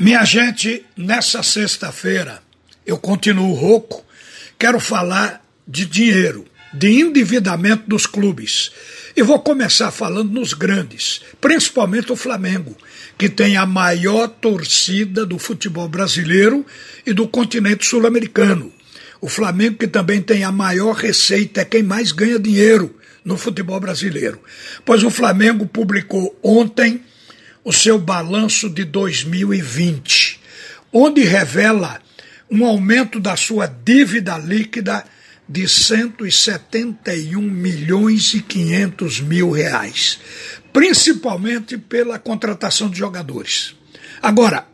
Minha gente, nessa sexta-feira eu continuo rouco. Quero falar de dinheiro, de endividamento dos clubes. E vou começar falando nos grandes, principalmente o Flamengo, que tem a maior torcida do futebol brasileiro e do continente sul-americano. O Flamengo, que também tem a maior receita, é quem mais ganha dinheiro no futebol brasileiro. Pois o Flamengo publicou ontem o seu balanço de 2020, onde revela um aumento da sua dívida líquida de 171 milhões e 500 mil reais, principalmente pela contratação de jogadores. Agora,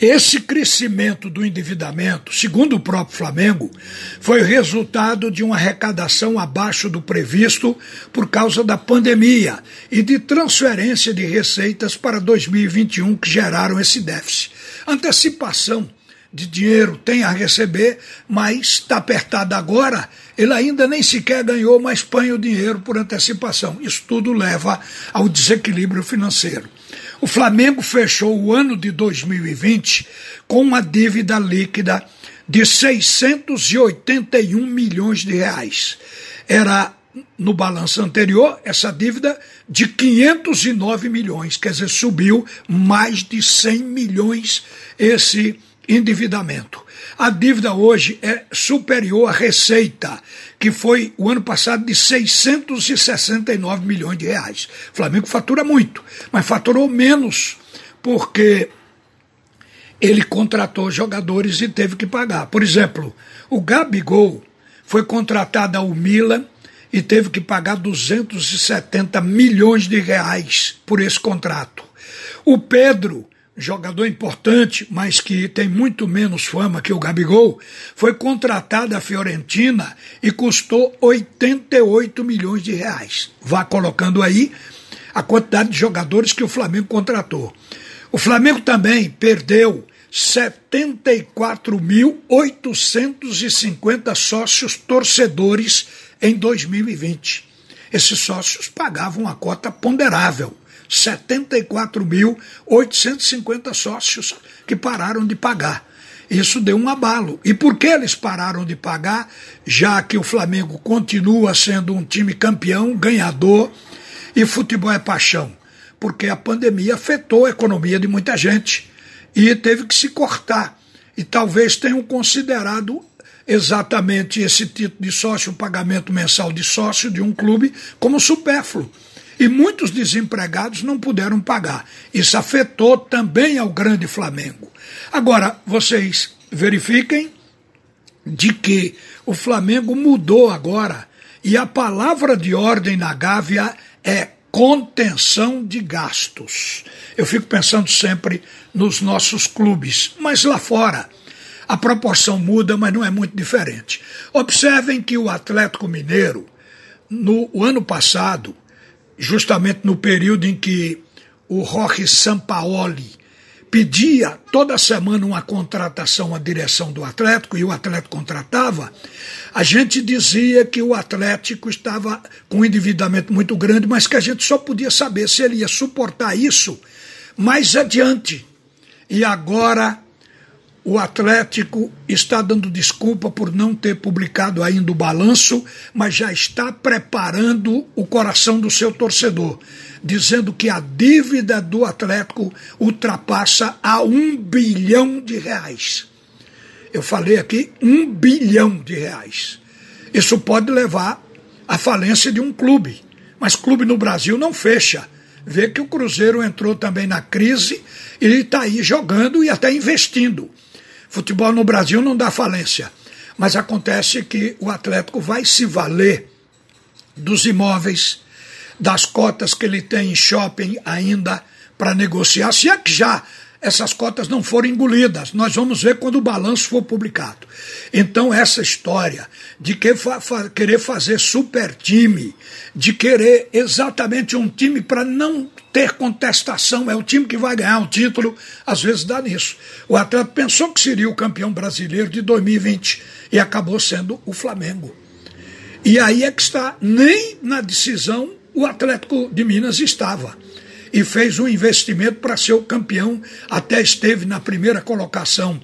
esse crescimento do endividamento, segundo o próprio Flamengo, foi resultado de uma arrecadação abaixo do previsto por causa da pandemia e de transferência de receitas para 2021 que geraram esse déficit. Antecipação de dinheiro tem a receber, mas está apertado agora, ele ainda nem sequer ganhou, mas põe o dinheiro por antecipação. Isso tudo leva ao desequilíbrio financeiro. O Flamengo fechou o ano de 2020 com uma dívida líquida de 681 milhões de reais. Era no balanço anterior essa dívida de 509 milhões, quer dizer, subiu mais de 100 milhões esse endividamento. A dívida hoje é superior à receita, que foi o ano passado de 669 milhões de reais. O Flamengo fatura muito, mas faturou menos porque ele contratou jogadores e teve que pagar. Por exemplo, o Gabigol foi contratado ao Milan e teve que pagar 270 milhões de reais por esse contrato. O Pedro jogador importante, mas que tem muito menos fama que o Gabigol, foi contratado à Fiorentina e custou 88 milhões de reais. Vá colocando aí a quantidade de jogadores que o Flamengo contratou. O Flamengo também perdeu 74.850 sócios torcedores em 2020. Esses sócios pagavam a cota ponderável 74.850 sócios que pararam de pagar. Isso deu um abalo. E por que eles pararam de pagar? Já que o Flamengo continua sendo um time campeão, ganhador, e futebol é paixão. Porque a pandemia afetou a economia de muita gente e teve que se cortar. E talvez tenham considerado exatamente esse título de sócio, o pagamento mensal de sócio de um clube, como supérfluo e muitos desempregados não puderam pagar. Isso afetou também ao grande Flamengo. Agora, vocês verifiquem de que o Flamengo mudou agora e a palavra de ordem na Gávea é contenção de gastos. Eu fico pensando sempre nos nossos clubes, mas lá fora a proporção muda, mas não é muito diferente. Observem que o Atlético Mineiro, no ano passado, justamente no período em que o Jorge Sampaoli pedia toda semana uma contratação à direção do Atlético e o Atlético contratava, a gente dizia que o Atlético estava com um endividamento muito grande, mas que a gente só podia saber se ele ia suportar isso mais adiante. E agora o Atlético está dando desculpa por não ter publicado ainda o balanço, mas já está preparando o coração do seu torcedor, dizendo que a dívida do Atlético ultrapassa a um bilhão de reais. Eu falei aqui um bilhão de reais. Isso pode levar à falência de um clube, mas clube no Brasil não fecha. Vê que o Cruzeiro entrou também na crise e está aí jogando e até investindo. Futebol no Brasil não dá falência, mas acontece que o Atlético vai se valer dos imóveis, das cotas que ele tem em shopping ainda para negociar, se é que já essas cotas não foram engolidas. Nós vamos ver quando o balanço for publicado. Então, essa história de que fa fa querer fazer super time, de querer exatamente um time para não ter contestação, é o time que vai ganhar o título, às vezes dá nisso. O Atlético pensou que seria o campeão brasileiro de 2020 e acabou sendo o Flamengo. E aí é que está, nem na decisão o Atlético de Minas estava. E fez um investimento para ser o campeão, até esteve na primeira colocação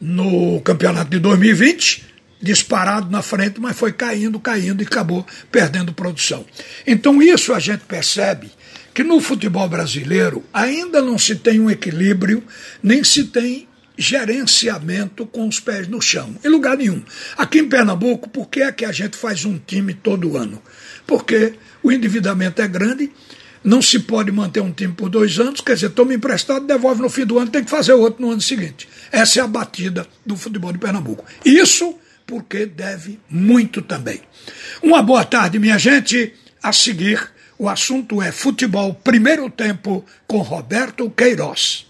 no campeonato de 2020, disparado na frente, mas foi caindo, caindo e acabou perdendo produção. Então, isso a gente percebe que no futebol brasileiro ainda não se tem um equilíbrio, nem se tem gerenciamento com os pés no chão, em lugar nenhum. Aqui em Pernambuco, por que é que a gente faz um time todo ano? Porque o endividamento é grande, não se pode manter um time por dois anos, quer dizer, toma emprestado, devolve no fim do ano, tem que fazer outro no ano seguinte. Essa é a batida do futebol de Pernambuco. Isso porque deve muito também. Uma boa tarde, minha gente. A seguir, o assunto é futebol primeiro tempo com Roberto Queiroz.